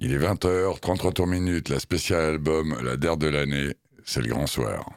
Il est 20h, 33 tours minutes, la spéciale album, la der de l'année, c'est le grand soir.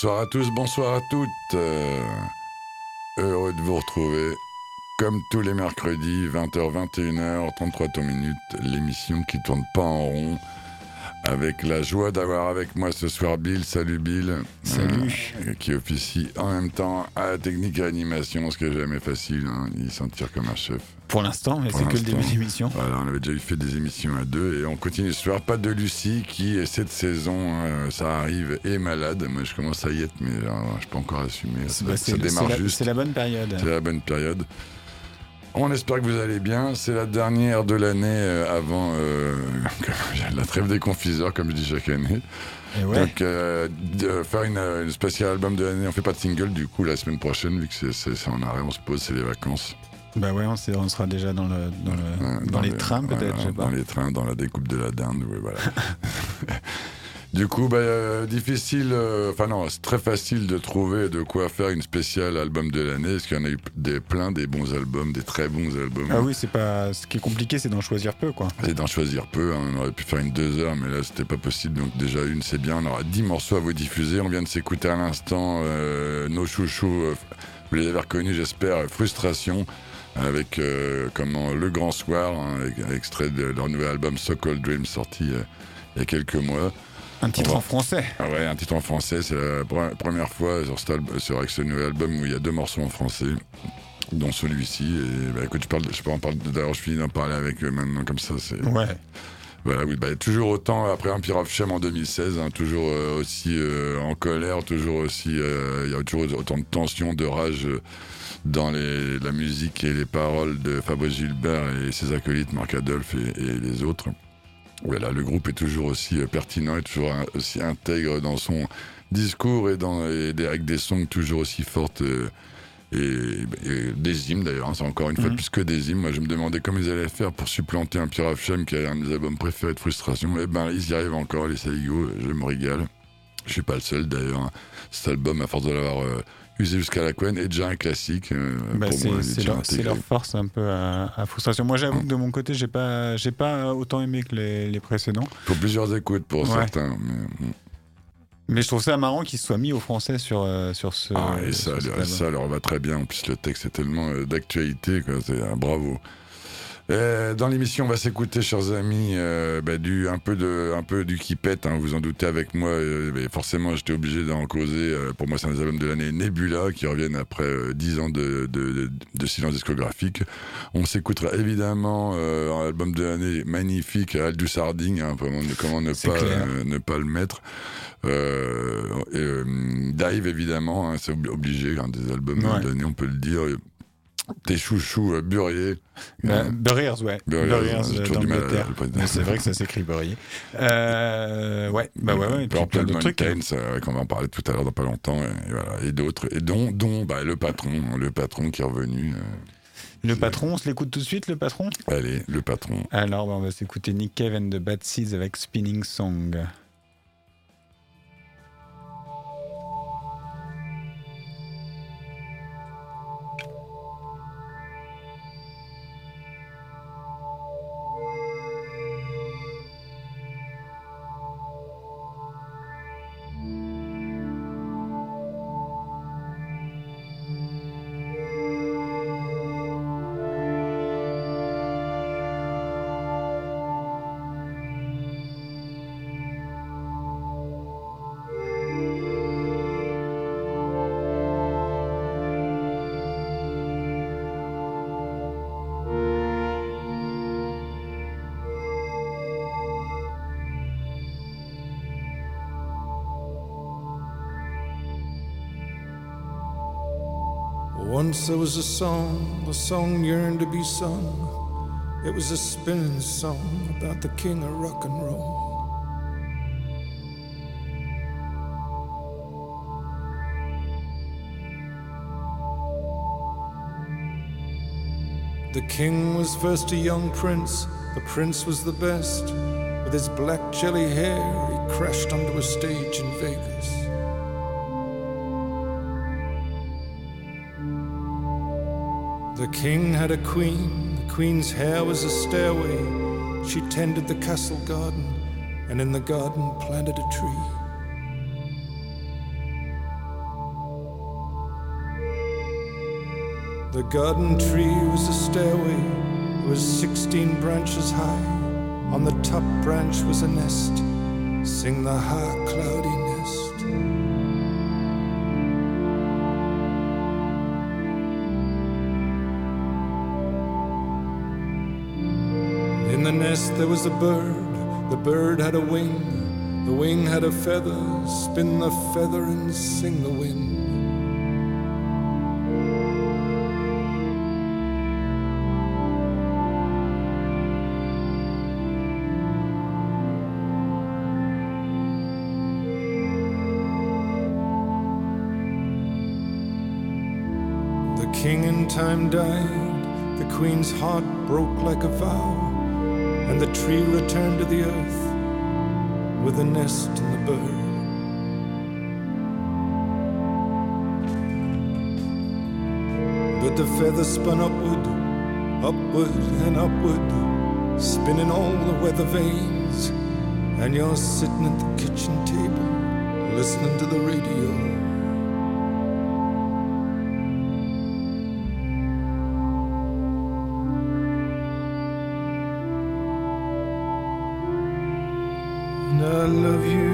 Bonsoir à tous, bonsoir à toutes. Euh, heureux de vous retrouver. Comme tous les mercredis, 20h, 21h, 33 tours minutes, l'émission qui tourne pas en rond. Avec la joie d'avoir avec moi ce soir Bill. Salut Bill. Salut. Euh, qui officie en même temps à la technique et à l'animation, ce qui est jamais facile. Hein. Il s'en tire comme un chef. Pour l'instant, mais c'est que le début d'émission. Voilà, on avait déjà fait des émissions à deux et on continue ce soir. Pas de Lucie qui, cette saison, euh, ça arrive, est malade. Moi, je commence à y être, mais euh, je peux encore assumer. Ça, Bah, ça démarre la, juste. c'est la bonne période. C'est la bonne période. On espère que vous allez bien. C'est la dernière de l'année euh, avant euh, la trêve des confiseurs, comme je dis chaque année. Et ouais. Donc, euh, de faire une, une spéciale album de l'année. On fait pas de single du coup la semaine prochaine, vu que c'est- en arrêt, on se pose, c'est les vacances. Bah ouais, on, sera déjà dans, le, dans, le, dans, les le- trains peut-être, voilà, pas. Dans les trains, dans la découpe de la dinde, oui, voilà. du coup, bah, euh, difficile, euh, enfin non, c'est très facile de trouver de quoi faire une spéciale album de l'année, parce qu'il y en a eu des, plein des bons albums, des très bons albums? Ah oui, c'est pas. Ce qui est compliqué, c'est d'en choisir peu, quoi. Et d'en choisir peu, hein. on aurait pu faire une deux heures, mais là c'était pas possible, donc déjà une c'est bien, on aura dix morceaux à vous diffuser, on vient de s'écouter à l'instant euh, nos chouchous, vous les avez reconnus j'espère, Frustration, avec euh, comment Le Grand Soir, hein, extrait de leur nouvel album So Called Dream sorti euh, il y a quelques mois. Un titre en français. Ah ouais, un titre en français, c'est la pre- première fois sur, cet alb- sur avec ce nouvel album où il y a deux morceaux en français, dont celui-ci. Et bah, écoute, je, parle, je parler, d'ailleurs je finis d'en parler avec eux maintenant comme ça, c'est... Ouais. Voilà, oui, bah, toujours autant après Empire of Shame en 2016, hein, toujours euh, aussi euh, en colère, toujours aussi, euh, il y a toujours autant de tension, de rage dans les, la musique et les paroles de Fabrice Gilbert et ses acolytes, Marc Adolphe et, et les autres. Voilà, le groupe est toujours aussi euh, pertinent et toujours un- aussi intègre dans son discours et, dans, et des- avec des songs toujours aussi fortes. euh, et, et des hymnes d'ailleurs, hein, c'est encore une fois Mhm. plus que des hymnes. Moi je me demandais comment ils allaient faire pour supplanter un Pierre of Shame qui est un de mes albums préférés de frustration. Et ben ils y arrivent encore, les Saligo, je me régale. Je suis pas le seul d'ailleurs. hein. Cet album, à force de l'avoir euh, usé jusqu'à la couenne, est déjà un classique. euh, Bah, c'est leur, force un peu à, à frustration. Moi, j'avoue que de mon côté, j'ai pas, j'ai pas autant aimé que les, les précédents. Pour plusieurs écoutes pour Ouais. certains. mais. Mais je trouve ça marrant qu'ils soient mis au français sur, euh, sur ce. Ah, et ça, ça, leur va très bien. En plus, le texte est tellement euh, d'actualité. C'est un bravo. Euh, dans l'émission, on va s'écouter, chers amis, euh, bah, du, un, peu de, un peu du qui pète. hein, vous en doutez avec moi. euh, mais forcément, j'étais obligé d'en causer. euh, pour moi, c'est un des albums de l'année Nebula qui reviennent après euh, 10 ans de, de, de- de silence discographique. On s'écoutera évidemment euh, un album de l'année magnifique, Aldous Harding. Hein, vraiment, comment ne pas, euh, ne pas le mettre. Euh, et, euh, Dive évidemment, hein, c'est obli- obligé, un des albums Ouais. de l'année, on peut le dire. Tes chouchous euh, Burier. Bah, Euh, Burriers, ouais. Burriers, euh, C'est vrai que ça s'écrit Burrier. Euh, ouais, bah ouais, ouais. Et puis plein d'autres trucs. ouais, qu'on va en parler tout à l'heure dans pas longtemps, et, voilà, et d'autres, et dont, dont bah, le patron, le patron qui est revenu. euh, Le patron, on se l'écoute tout de suite, le patron? Allez, le patron. Alors, bah, on va s'écouter Nick and the Bad Seeds avec Spinning Song. Once there was a song, a song yearned to be sung. It was a spinning song about the king of rock and roll. The king was first a young prince, the prince was the best. With his black jelly hair, he crashed onto a stage in Vegas. king had a queen, the queen's hair was a stairway. She tended the castle garden, and in the garden planted a tree. The garden tree was a stairway, it was 16 branches high. On the top branch was a nest. Sing the high cloud. There was a bird, the bird had a wing, the wing had a feather, spin the feather and sing the wind. The king in time died, the queen's heart broke like a vow, and the tree returned to the earth with the nest and the bird. But the feather spun upward, upward and upward, spinning all the weather vanes, and you're sitting at the kitchen table, listening to the radio. of you.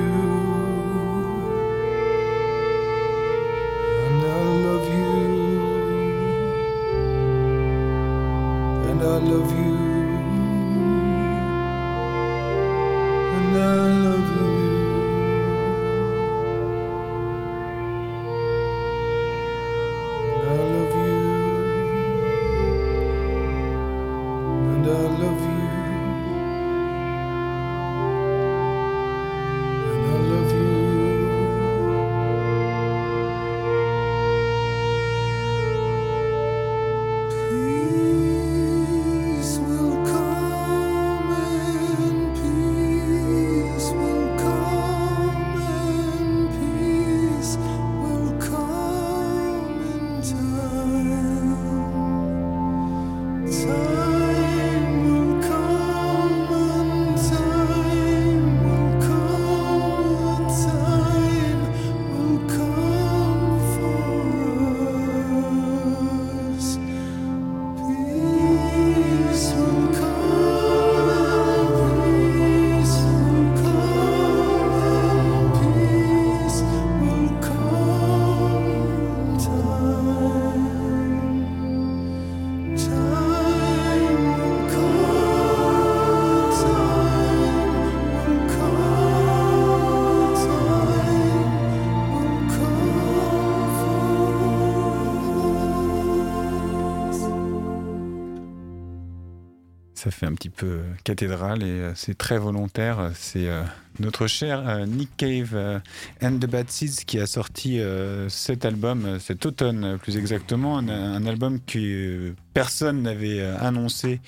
Ça fait un petit peu cathédrale et euh, c'est très volontaire. C'est euh, notre cher euh, Nick Cave euh, and the Bad Seeds qui a sorti euh, cet album, euh, cet automne euh, plus exactement, un, un album que euh, personne n'avait euh, annoncé.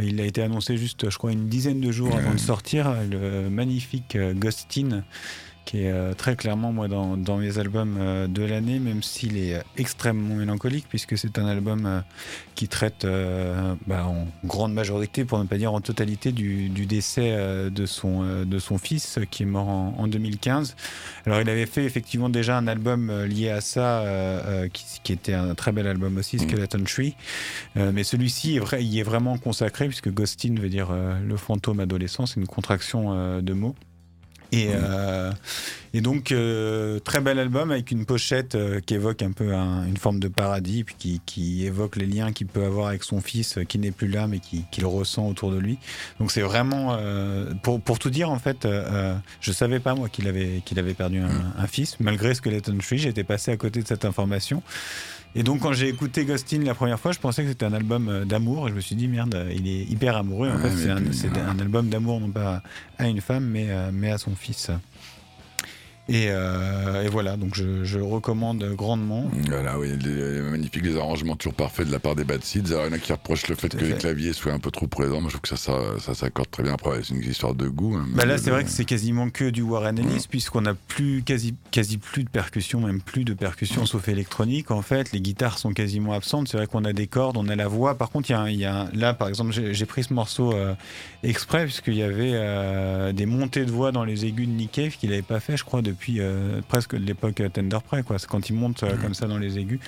Il a été annoncé juste, je crois, une dizaine de jours avant de sortir. Le magnifique euh, Ghostin qui est euh, très clairement moi dans, dans mes albums euh, de l'année, même s'il est euh, extrêmement mélancolique, puisque c'est un album qui traite bah, en grande majorité, pour ne pas dire en totalité, du, du décès de, son, de son fils qui est mort en, en 2015. Alors il avait fait effectivement déjà un album lié à ça, qui, qui était un très bel album aussi, Skeleton Tree, mais celui-ci est vrai, il est vraiment consacré, puisque Ghostin veut dire le fantôme adolescent, c'est une contraction de mots. Et, euh, et donc, euh, très bel album avec une pochette euh, qui évoque un peu un- une forme de paradis, puis qui, qui évoque les liens qu'il peut avoir avec son fils euh, qui n'est plus là, mais qui, qui le ressent autour de lui. Donc, c'est vraiment. euh, pour, pour tout dire, en fait, euh, je savais pas, moi, qu'il avait, qu'il avait perdu un, un fils. Malgré Skeleton Tree, j'étais passé à côté de cette information. Et donc, quand j'ai écouté Ghostin la première fois, je pensais que c'était un album euh, d'amour. Et je me suis dit, merde, il est hyper amoureux. En Ouais, fait, c'est un, ouais. un album d'amour, non pas à une femme, mais, euh, mais à son fils. Et, euh, et voilà, donc je, je le recommande grandement. Voilà, oui, les, les magnifiques les arrangements toujours parfaits de la part des Bad Seeds. Alors, il y en a qui reprochent le fait que les fait. claviers soient un peu trop présents. Moi, je trouve que ça, ça, ça s'accorde très bien. Après, c'est une histoire de goût. hein, Bah là, c'est vrai que c'est quasiment que du Warren Ellis, puisqu'on a plus quasi, quasi plus de percussions, même plus de percussions sauf électronique. En fait, les guitares sont quasiment absentes. C'est vrai qu'on a des cordes, on a la voix. Par contre, il y a, y a là, par exemple, j'ai j'ai pris ce morceau euh, exprès, puisqu'il y avait euh, des montées de voix dans les aigus de Nick Cave qu'il n'avait pas fait, je crois, depuis euh, presque l'époque Tender Prey. quoi. C'est quand il monte euh, comme ça dans les aigus.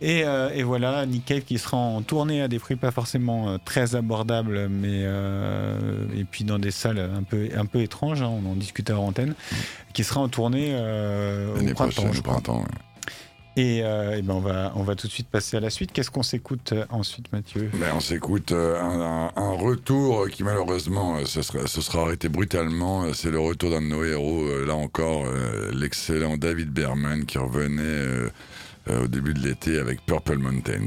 Et, euh, et, voilà, Nick Cave qui sera en tournée à des prix pas forcément euh, très abordables, mais euh, et puis dans des salles un peu un peu étranges. Hein, on en discutait en antenne, qui sera en tournée au printemps. Je printemps et, et, ben on va on va tout de suite passer à la suite. Qu'est-ce qu'on s'écoute ensuite, Mathieu? Ben On s'écoute un, un, retour qui malheureusement ce sera, sera arrêté brutalement. C'est le retour d'un de nos héros. là encore, l'excellent David Berman qui revenait euh, au début de l'été avec Purple Mountains.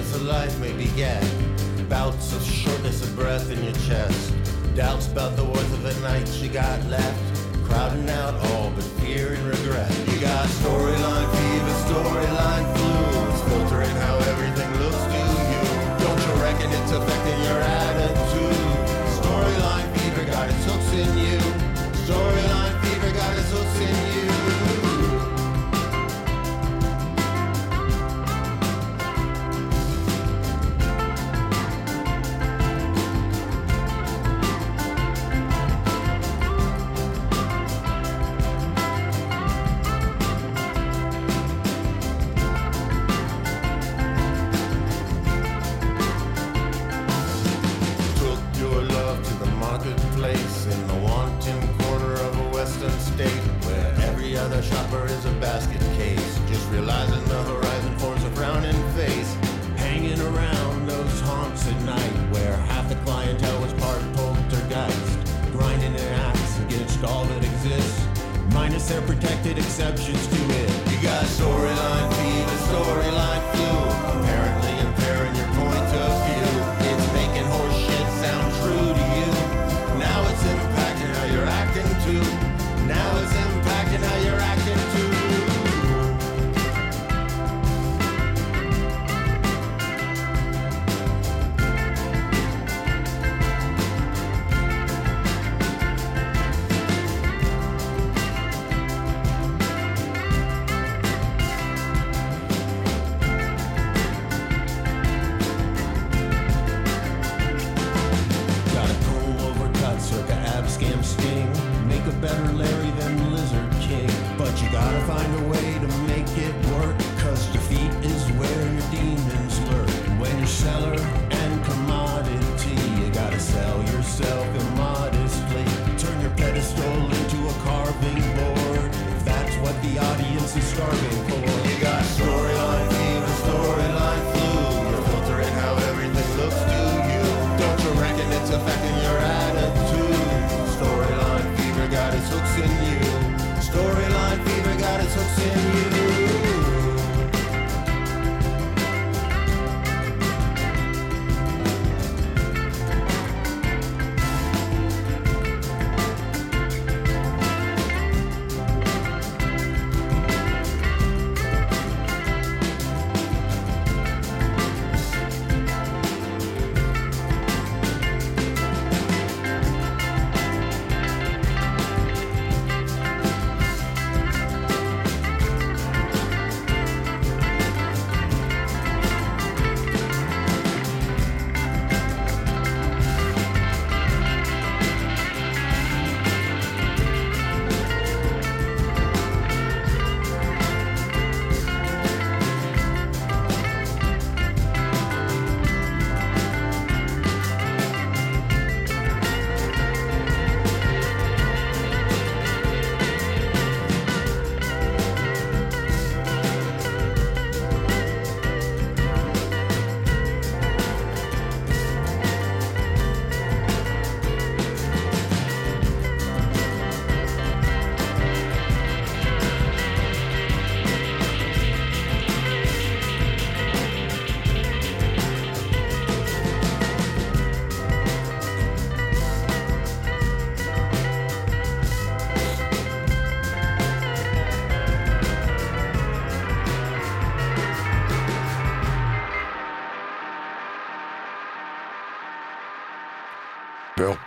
sadness of life may begin. bouts of shortness of breath in your chest. Doubts about the worth of the night you got left, crowding out all but fear and regret. You got storyline fever, storyline blues, filtering how everything looks to you. Don't you reckon it's affecting your attitude? Storyline fever got its hooks in you. Story exceptions. better later.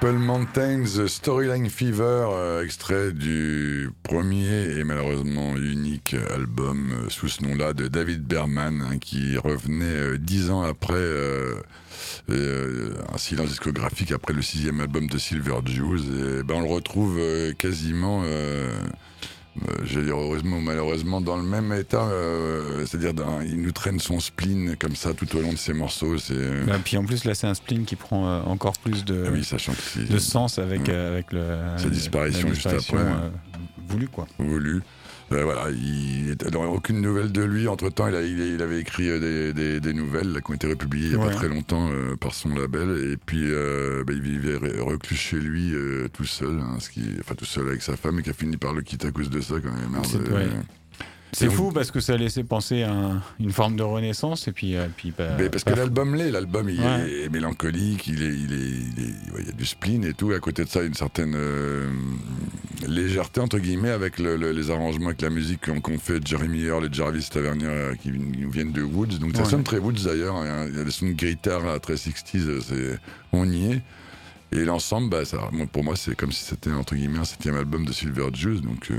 Purple Mountains Storyline Fever, euh, extrait du premier et malheureusement unique album euh, sous ce nom-là de David Berman, hein, qui revenait euh, dix ans après un silence discographique après le sixième album de Silver Jews. Et ben, on le retrouve quasiment euh, j'allais dire heureusement ou malheureusement dans le même état, euh, c'est-à-dire il nous traîne son spleen comme ça tout au long de ses morceaux. C'est. Euh, bah, puis en plus là c'est un spleen qui prend encore plus de, ah de sens avec, avec le, sa disparition, juste après. voulu quoi. Voulu. Euh, voilà, il n'aurait aucune nouvelle de lui. Entre temps, il, il, avait écrit euh, des, nouvelles qui ont été republiées il n'y a pas très longtemps euh, par son label. Et puis, bah, il vivait reclus chez lui tout seul, hein, ce qui, enfin tout seul avec sa femme, et qui a fini par le quitter à cause de ça quand même. C'est fou parce que ça a laissé penser à une forme de renaissance et puis, euh, puis bah, parce que l'album l'est, l'album il est mélancolique, il est, il est, il, y a du spleen et tout. Et à côté de ça, une certaine euh, légèreté entre guillemets avec les arrangements, avec la musique qu'ont fait Jeremy Earl et Jarvis Tavernier euh, qui nous viennent de Woods. Donc ça sonne très Woods d'ailleurs. Il y a des sons de guitare très 60s, on y est. Et l'ensemble, bah, ça, pour moi, c'est comme si c'était entre guillemets un septième album de Silver Juice. Donc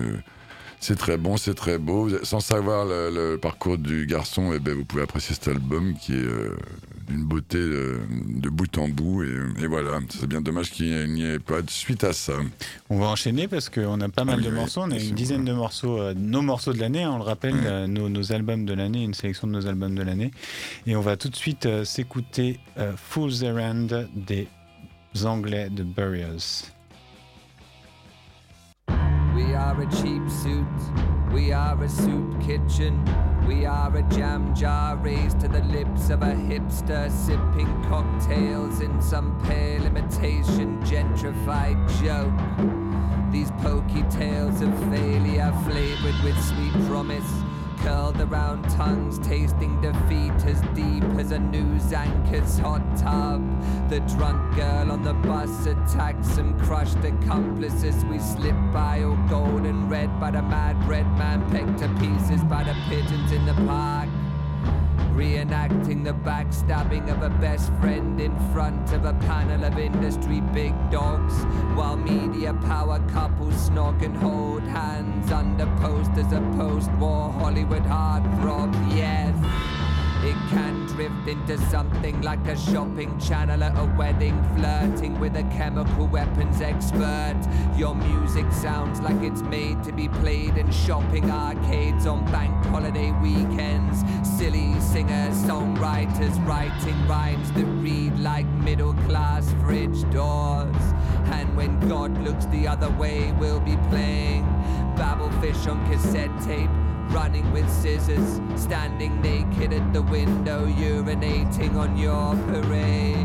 c'est très bon, c'est très beau. Sans savoir le, parcours du garçon, eh ben, vous pouvez apprécier cet album qui est euh, d'une beauté euh, de bout en bout. Et, voilà, c'est bien dommage qu'il n'y ait pas de suite à ça. On va enchaîner parce qu'on a pas mal de morceaux. On a une dizaine de morceaux, euh, nos morceaux de l'année, hein, on le rappelle, nos, albums de l'année, une sélection de nos albums de l'année. Et on va tout de suite s'écouter Fool's Errand des Anglais de Burials. We are a cheap suit, we are a soup kitchen, we are a jam jar raised to the lips of a hipster sipping cocktails in some pale imitation gentrified joke. These pokey tales of failure flavored with sweet promise curled around tongues, tasting defeat as deep as a news anchor's hot tub. The drunk girl on the bus attacks some crushed accomplices. We slip by all gold and red by the mad red man, pecked to pieces by the pigeons in the park. Reenacting the backstabbing of a best friend in front of a panel of industry big dogs. While media power couples snog and hold hands under posters of post war Hollywood heartthrob. Yes. It can drift into something like a shopping channel at a wedding, flirting with a chemical weapons expert. Your music sounds like it's made to be played in shopping arcades on bank holiday weekends. Silly singers, songwriters writing rhymes that read like middle class fridge doors. And when God looks the other way, we'll be playing Babelfish on cassette tape running with scissors, standing naked at the window, urinating on your parade.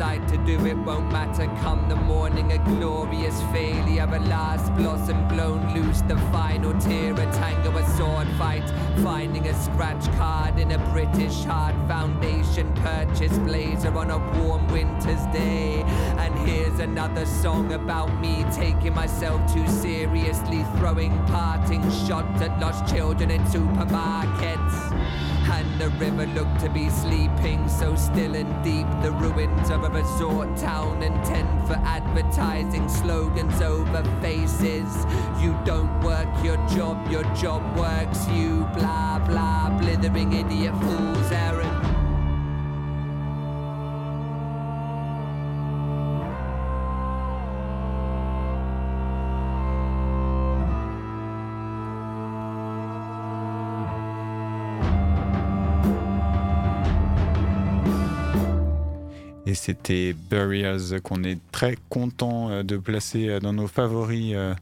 I to do? It won't matter. Come the morning, a glorious failure, a last blossom blown loose, the final tear, a tango, a sword fight, finding a scratch card in a British hard foundation purchase blazer on a warm winter's day. And here's another song about me taking myself too seriously, throwing parting shots at lost children in supermarkets. And the river looked to be sleeping, so still and deep. The ruins of a resort town, and ten for advertising slogans over faces. You don't work your job, your job works you. Blah blah, blithering idiot fool's c'était Burials qu'on est très content euh, de placer euh, dans nos favoris euh,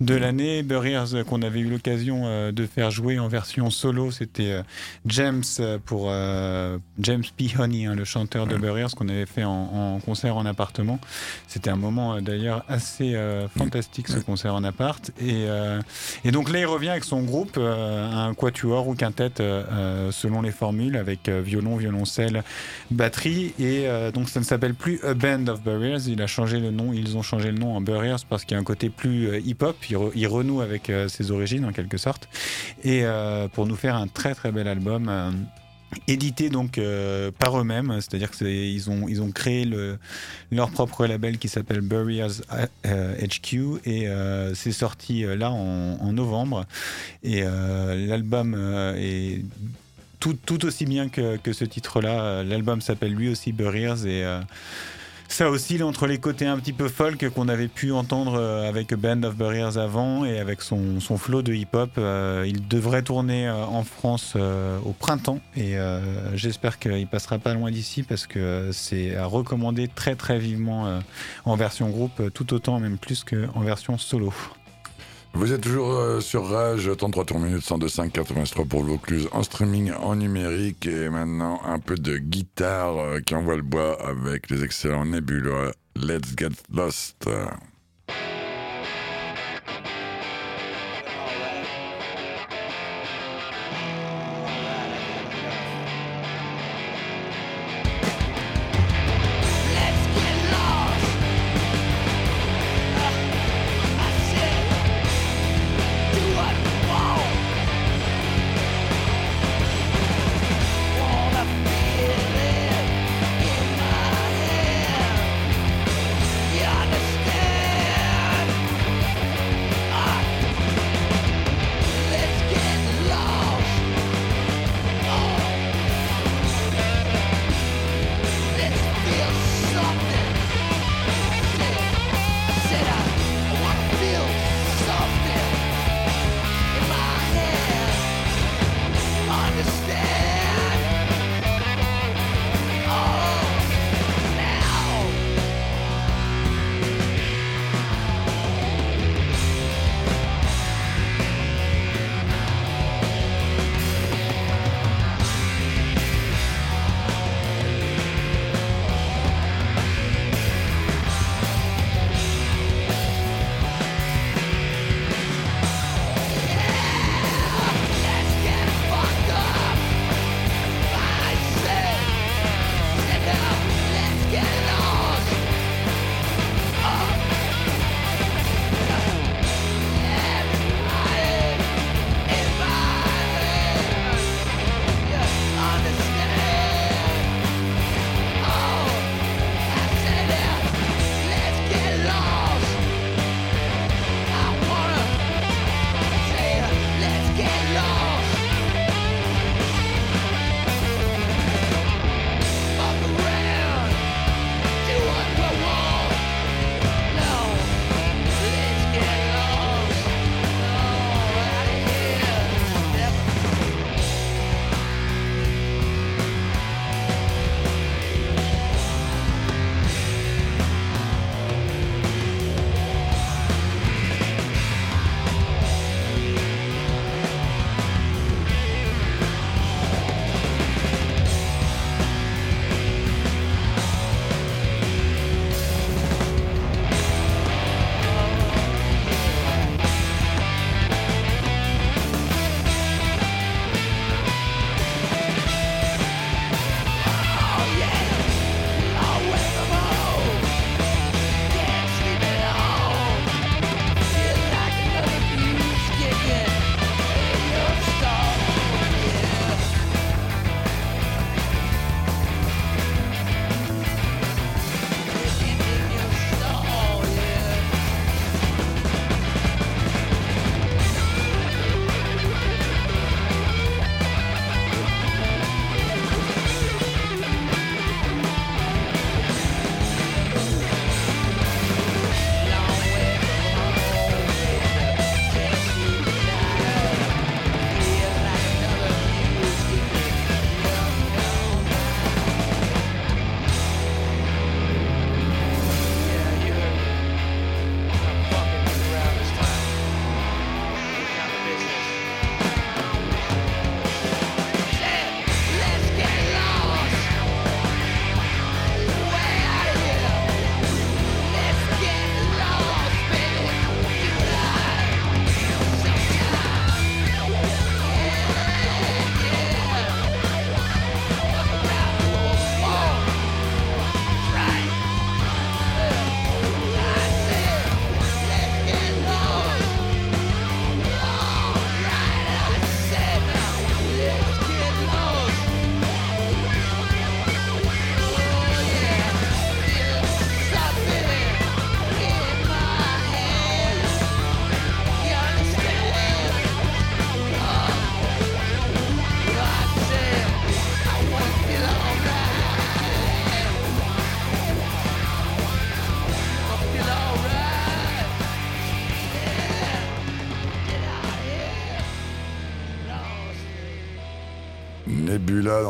de l'année. Burials qu'on avait eu l'occasion de faire jouer en version solo, c'était James pour James P. Honey, hein, le chanteur de Burials qu'on avait fait en, concert en appartement. C'était un moment d'ailleurs assez fantastique ce concert en appart. Et, et, donc là il revient avec son groupe, un quatuor ou quintette selon les formules, avec violon, violoncelle, batterie. Et donc ça ne s'appelle plus A Band of Barriers. Il a changé le nom. Ils ont changé le nom en Barriers parce qu'il y a un côté plus euh, hip-hop. Il, renoue avec euh, ses origines en quelque sorte. Et euh, pour nous faire un très très bel album édité donc par eux-mêmes, c'est-à-dire qu'ils ont ils ont créé le, leur propre label qui s'appelle Barriers HQ et c'est sorti là en, novembre et l'album est tout, aussi bien que, ce titre-là. L'album s'appelle lui aussi Burriers et euh, ça oscille entre les côtés un petit peu folk qu'on avait pu entendre euh, avec Band of Burriers avant et avec son, son flow de hip-hop. Euh, il devrait tourner en France au printemps et j'espère qu'il passera pas loin d'ici parce que c'est à recommander très très vivement en version groupe, tout autant même plus qu'en version solo. Vous êtes toujours euh, sur Rage, 33 tours minutes, 102.5, 83 pour Vaucluse, en streaming, en numérique, et maintenant un peu de guitare euh, qui envoie le bois avec les excellents Nebula. Let's get lost.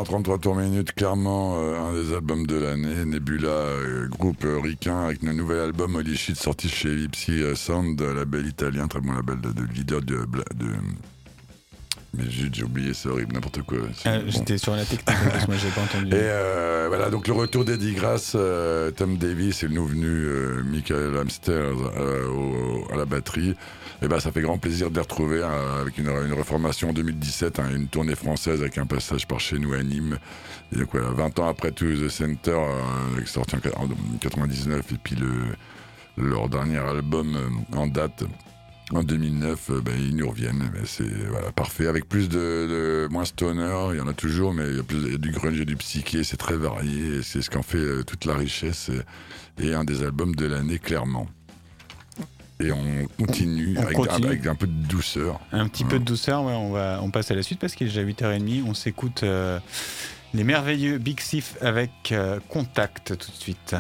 33 tours minutes, clairement euh, un des albums de l'année. Nebula, euh, groupe euh, ricain avec un nouvel album Holy Shit sorti chez Lipsy Sound, label italien, très bon label de, de leader de, de mais j'ai oublié, c'est horrible, n'importe quoi. Ah, j'étais sur la technique, moi j'ai pas entendu. Et euh, voilà, donc le retour d'Eddie Grass, euh, Tom Davis et le nouveau venu euh, Michael Hamster à la batterie. Et ben ça fait grand plaisir de les retrouver avec une, une, reformation en 2017, hein, une tournée française avec un passage par chez nous à Nîmes. Et donc voilà, 20 ans après To The Center, sorti en 1999, et puis le, leur dernier album en date en 2009, euh, ben, ils nous reviennent. c'est voilà, parfait. Avec plus de, moins stoner, il y en a toujours, mais il y a, plus, du grunge et du psyché. C'est très varié. C'est ce qu'en fait euh, toute la richesse. Et, un des albums de l'année, clairement. Et on continue, avec, un peu de douceur. Un petit peu de douceur, ouais, on, va, on passe à la suite parce qu'il est déjà 8h30. On s'écoute euh, les merveilleux Big Sif avec Contact tout de suite.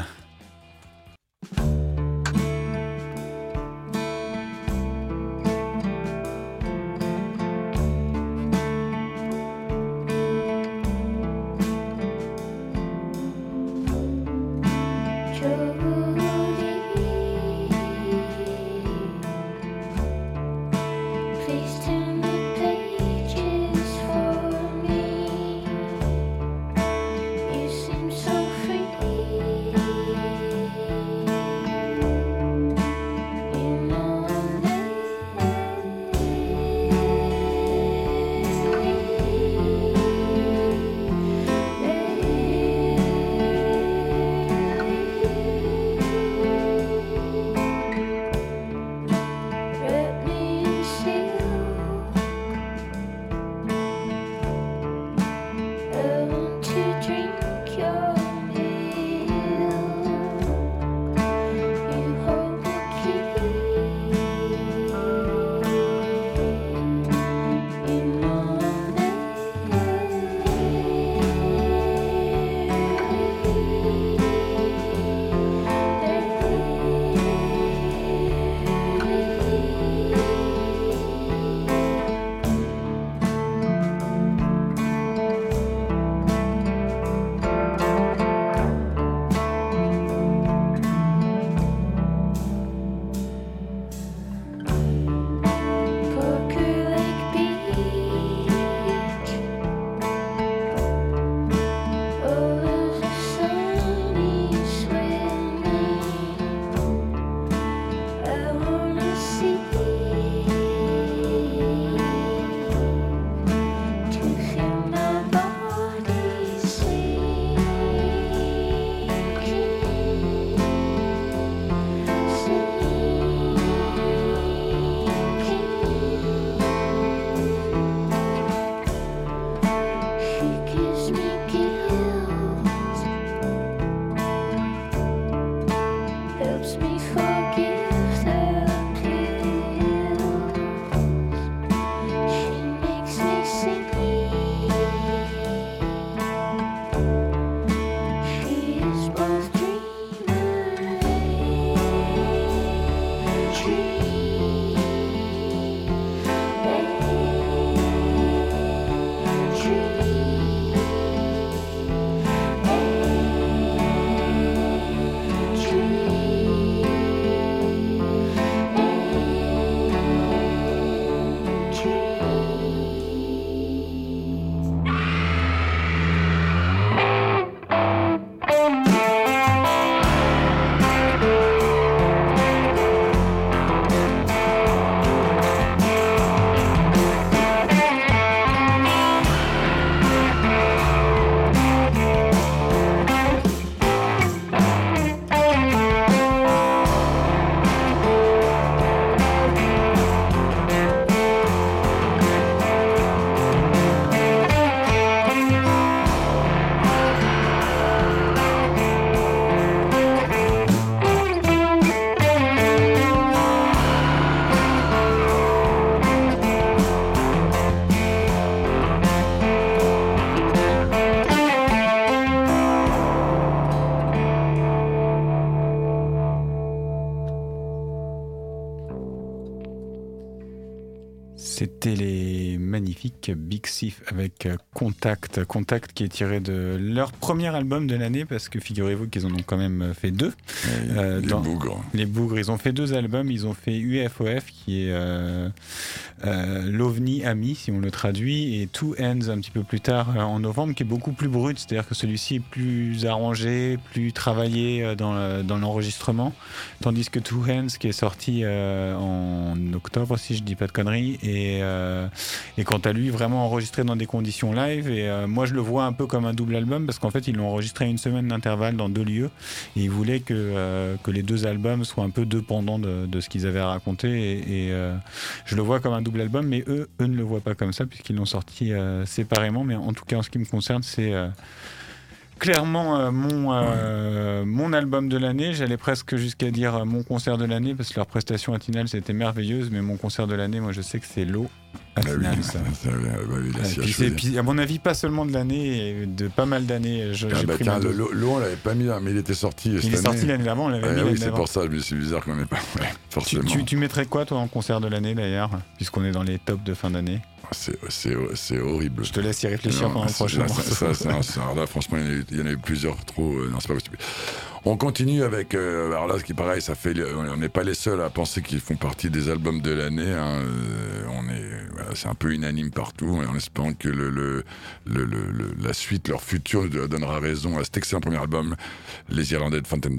Avec euh, Contact. Contact qui est tiré de leur premier album de l'année parce que figurez-vous qu'ils en ont quand même fait deux. Euh, les bougres. Les bougres. Ils ont fait deux albums. Ils ont fait UFOF qui est euh, l'OVNI Ami si on le traduit et Two Ends un petit peu plus tard en novembre qui est beaucoup plus brut. C'est-à-dire que celui-ci est plus arrangé, plus travaillé dans l'enregistrement. Tandis que Two Hands qui est sorti en octobre si je dis pas de conneries et, euh, et quant à lui vraiment enregistré dans des conditions et euh, moi je le vois un peu comme un double album parce qu'en fait ils l'ont enregistré à une semaine d'intervalle dans deux lieux et ils voulaient que, euh, les deux albums soient un peu dépendants de, de ce qu'ils avaient à raconter et, je le vois comme un double album mais eux, eux ne le voient pas comme ça puisqu'ils l'ont sorti séparément. Mais en tout cas en ce qui me concerne c'est clairement euh, mon, euh, mon album de l'année. J'allais presque jusqu'à dire euh, mon concert de l'année parce que leur prestation à Tinal c'était merveilleuse, mais mon concert de l'année, moi je sais que c'est l'eau. À à mon avis, pas seulement de l'année, de pas mal d'années. Ah bah l'eau, on l'avait pas mis là, mais il était sorti. Il est sorti l'année d'avant, on l'avait mis. Oui, c'est pour ça, c'est bizarre qu'on n'ait pas. forcément. Tu, tu, mettrais quoi toi en concert de l'année d'ailleurs, puisqu'on est dans les tops de fin d'année? C'est horrible. Je te laisse y réfléchir pendant le prochain là, franchement, il y, en a eu plusieurs trop. Euh, non, c'est pas possible. On continue avec. Euh, alors là, ce qui est pareil, ça fait. On n'est pas les seuls à penser qu'ils font partie des albums de l'année. Hein. Euh, on est. c'est un peu unanime partout, en espérant que le, le, la suite, leur futur, donnera raison à cet excellent premier album, Les Irlandais de Fontaine. Fontaine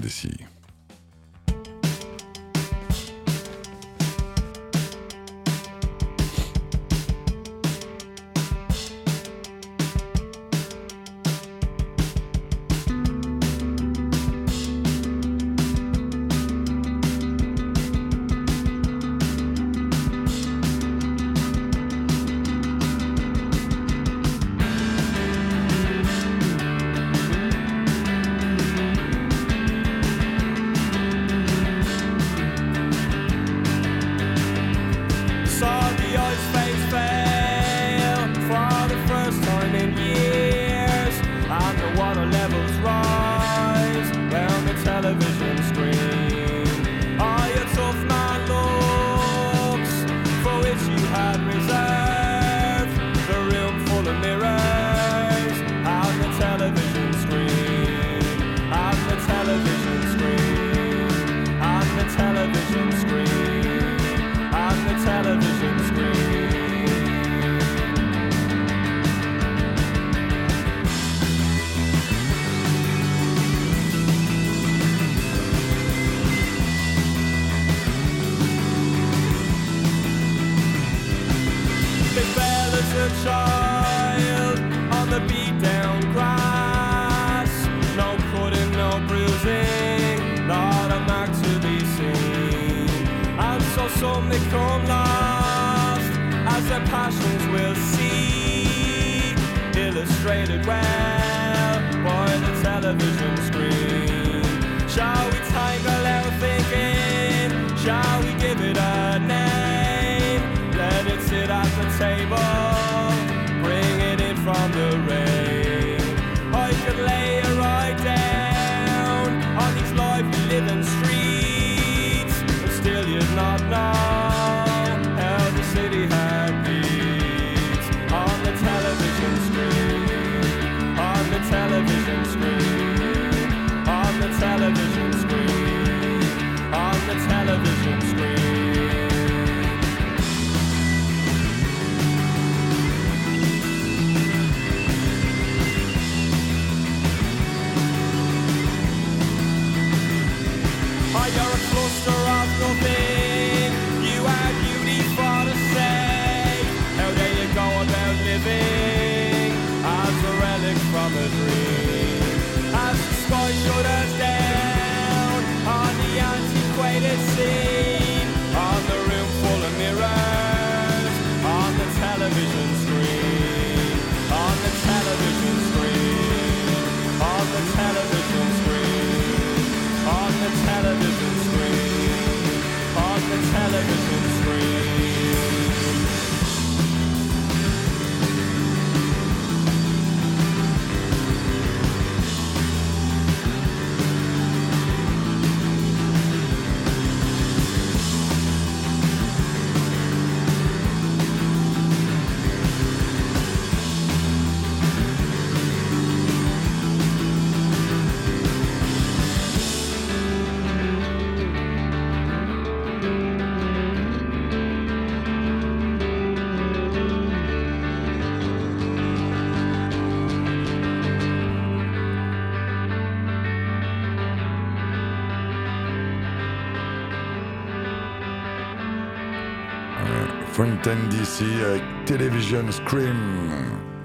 Television Scream,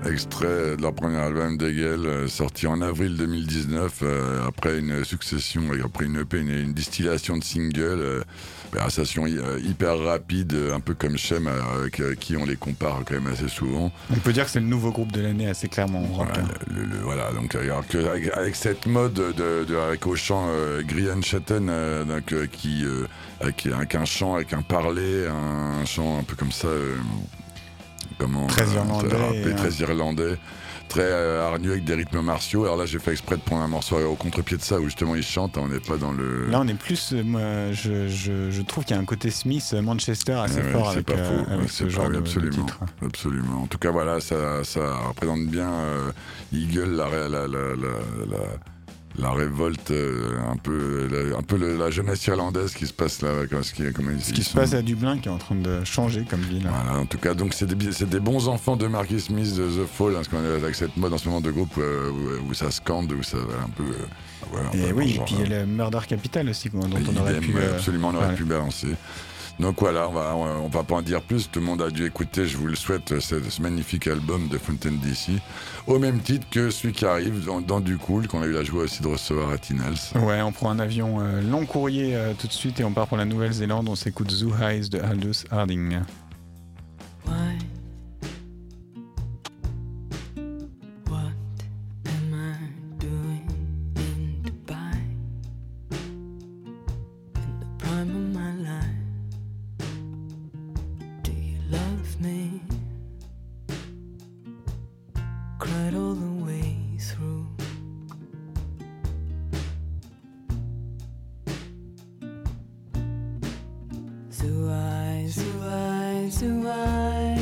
extrait de leur premier album Degel, euh, sorti en avril 2019, euh, après une succession, après une EP, une, distillation de singles, euh, station hyper rapide, un peu comme Shem, avec qui on les compare quand même assez souvent. On peut dire que c'est le nouveau groupe de l'année assez clairement. Voilà, donc avec, cette mode de, avec au chant Grian Chatten, qui avec, un chant, avec un parler, un chant un peu comme ça, euh, comment très euh, irlandais, très irlandais, très euh, hargneux avec des rythmes martiaux. Alors là, j'ai fait exprès de prendre un morceau au contre-pied de ça où justement il chante. On n'est pas dans le. Là, on est plus. moi, je, je, trouve qu'il y a un côté Smith, Manchester assez fort avec, pas faux. ce genre de, absolument, titre. Absolument. En tout cas, voilà, ça, ça représente bien Eagle, la, la, la, la la révolte, euh, un peu, la, un peu la jeunesse irlandaise qui se passe là. Ce qui, ce qui se passe à Dublin qui est en train de changer comme ville. Voilà, en tout cas, donc c'est des, des, bons enfants de Marquis Smith de The Fall, hein, ce qu'on avec cette mode en ce moment de groupe euh, où, ça scande, où ça un peu. Euh, et oui, et puis il y a le Murder Capital aussi, dont on aurait pu. absolument, on aurait pu balancer. Donc voilà, on va, on va pas en dire plus. Tout le monde a dû écouter, je vous le souhaite, ce, magnifique album de Fontaine DC. Au même titre que celui qui arrive dans, Du Cool, qu'on a eu la joie aussi de recevoir à Tinals. Ouais, on prend un avion euh, long courrier euh, tout de suite et on part pour la Nouvelle-Zélande. On s'écoute Zoo Highs de Aldous Harding. Zuai, Zuai, Zuai.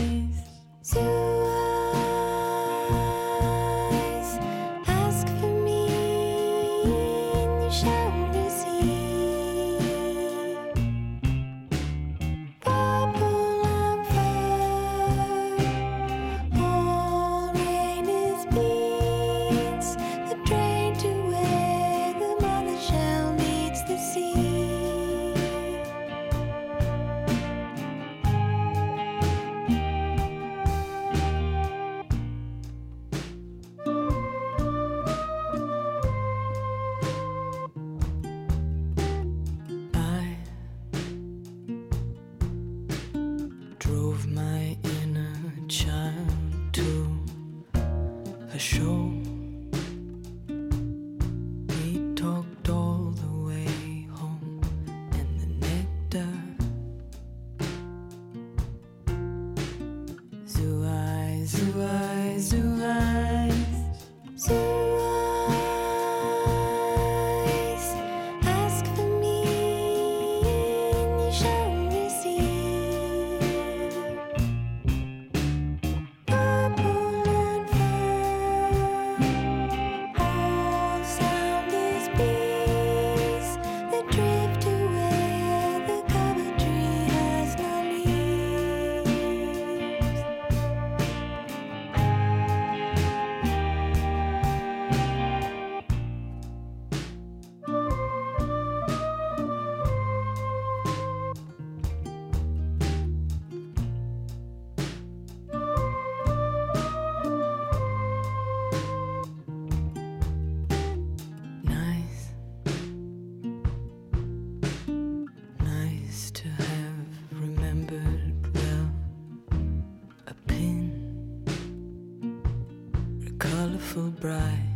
beautiful bride.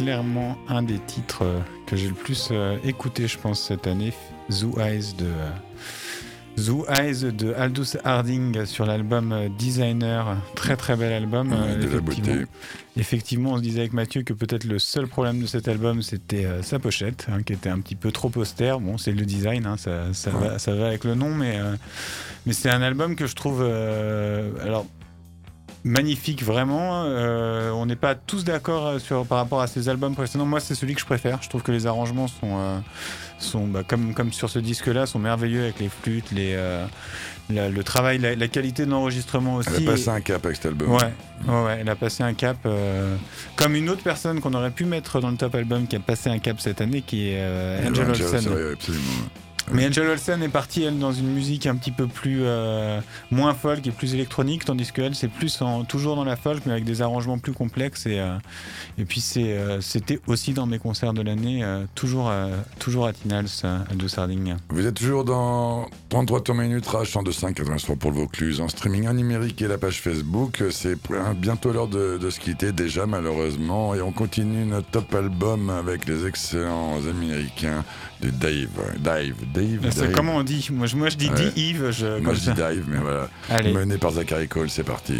Clairement un des titres euh, que j'ai le plus euh, écouté, je pense, cette année. Zoo Eyes de. Euh, Zoo Eyes de Aldous Harding sur l'album Designer, très très bel album. effectivement. effectivement, on se disait avec Mathieu que peut-être le seul problème de cet album c'était sa pochette, hein, qui était un petit peu trop austère. Bon, c'est le design, hein, ça, ça, va, ça, va, avec le nom, mais, mais c'est un album que je trouve. alors, magnifique vraiment. Euh, on n'est pas tous d'accord euh, sur par rapport à ces albums précédents. Moi, c'est celui que je préfère. Je trouve que les arrangements sont euh, sont bah, comme comme sur ce disque-là sont merveilleux avec les flûtes, les le travail, la, qualité de l'enregistrement aussi. Elle a passé un cap avec cet album. Ouais, ouais, elle a passé un cap. comme une autre personne qu'on aurait pu mettre dans le top album qui a passé un cap cette année, qui est Angel Olsen. Mais Angel Olsen est partie, elle, dans une musique un petit peu plus euh, moins folk et plus électronique, tandis qu'elle, c'est plus toujours dans la folk, mais avec des arrangements plus complexes. Et, euh, et puis, euh, c'était aussi dans mes concerts de l'année, toujours, toujours à Tinals, à Doussarding. Vous êtes toujours dans 33 tours minutes, rage 102.5, 83 pour le Vaucluse, en streaming en numérique et la page Facebook. C'est bientôt l'heure de, de se quitter, déjà, malheureusement. Et on continue notre top album avec les excellents américains de Dave. Dave, Dave. Comment on dit Moi, je, moi, je dis Yves. Je, moi, je dis Dave, mais voilà. Mené par Zachary Cole, c'est parti.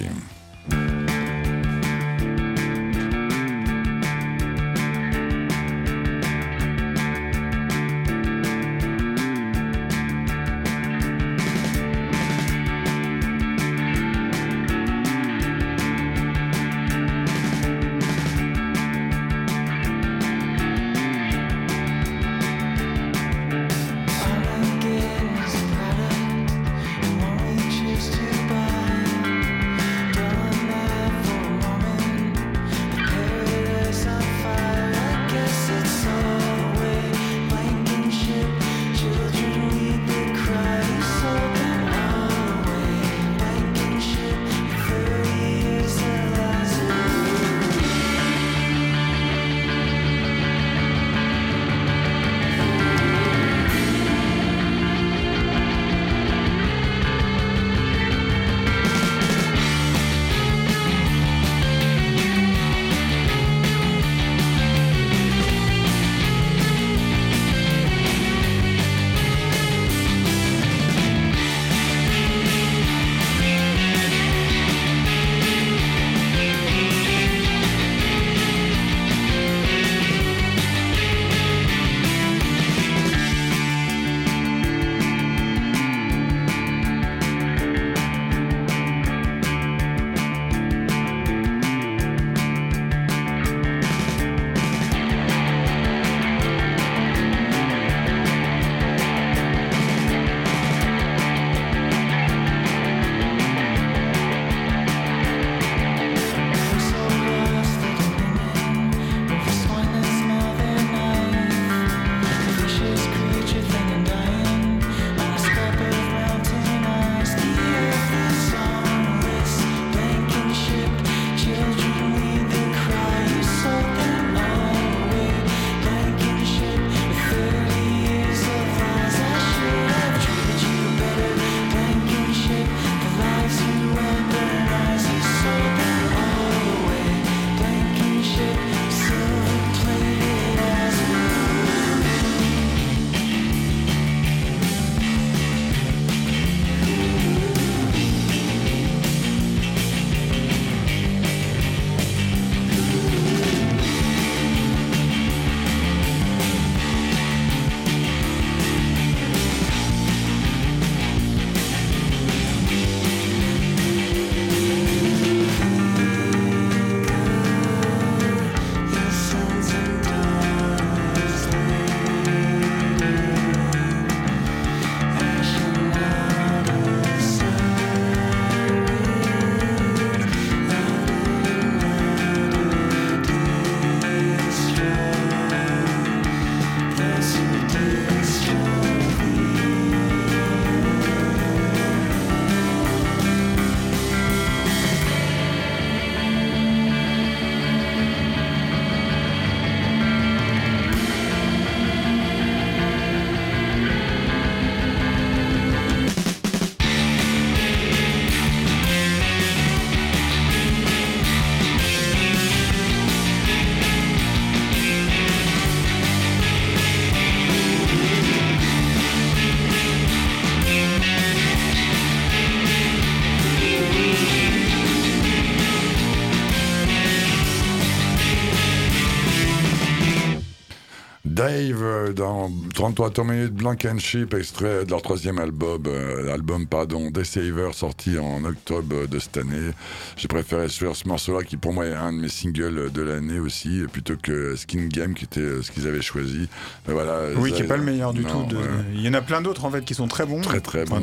33 tours minutes, Blank and Sheep, extrait de leur troisième album, euh, album pardon, The Saver, sorti en octobre de cette année. J'ai préféré sur ce morceau-là, qui pour moi est un de mes singles de l'année aussi, plutôt que Skin Game, qui était euh, ce qu'ils avaient choisi. Mais voilà, oui, qui n'est pas le meilleur du tout. De... Il y en a plein d'autres en fait qui sont très bons. Très très bons.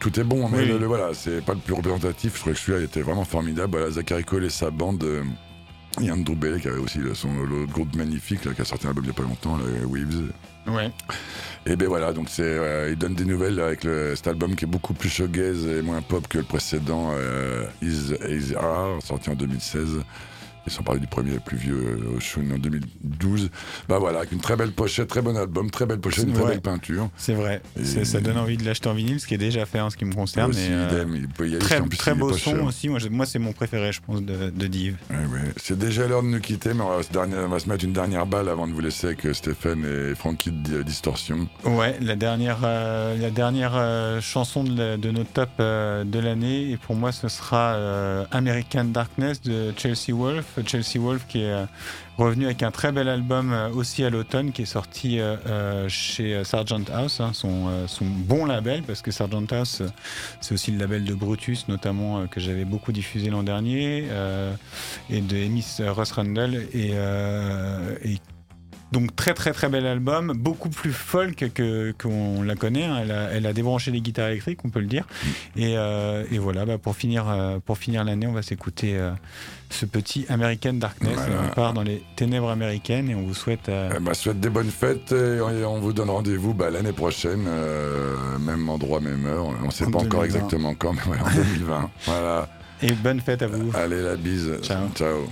tout est bon, mais le, voilà, c'est pas le plus représentatif. Je trouvais que celui-là était vraiment formidable. Voilà, Zachary Cole et sa bande. Il y a Andrew Bellet qui avait aussi son groupe magnifique qui a sorti un album il n'y a pas longtemps, les Weaves. Ouais. Et ben voilà, donc c'est, il donne des nouvelles avec le, cet album qui est beaucoup plus showgaze et moins pop que le précédent, euh, Is, Is sorti en 2016. Ils sont parlé du premier plus vieux euh, au Shun en 2012. Bah voilà, avec une très belle pochette, très bon album, très belle pochette, une très belle peinture. C'est vrai. Ça donne envie de l'acheter en vinyle, ce qui est déjà fait en ce qui me concerne. Aussi, euh, il peut y aller très, très beau son aussi. Moi, moi c'est mon préféré, je pense, de, de Div. C'est déjà l'heure de nous quitter, mais on va, on va, se mettre une dernière balle avant de vous laisser avec Stéphane et Frankie de Distorsion. Ouais, la dernière, euh, la dernière chanson de, de, notre top de l'année, et pour moi, ce sera American Darkness de Chelsea Wolf. Chelsea Wolf qui est euh, revenu avec un très bel album euh, aussi à l'automne qui est sorti euh, chez Sargent House, hein, son, bon label parce que Sargent House c'est aussi le label de Brutus notamment que j'avais beaucoup diffusé l'an dernier et de Emis Ross Rundle et, et donc très très très bel album, beaucoup plus folk que qu'on la connaît. Hein. Elle, a, débranché les guitares électriques, on peut le dire. Et, euh, voilà, bah, pour finir euh, pour finir l'année, on va s'écouter euh, ce petit American Darkness. On part dans les ténèbres américaines et on vous souhaite. Eh ben, souhaite des bonnes fêtes et on vous donne rendez-vous bah, l'année prochaine, même endroit, même heure. On ne sait pas encore exactement quand, mais en 2020. voilà. Et bonne fête à vous. Allez la bise. Ciao. Ciao.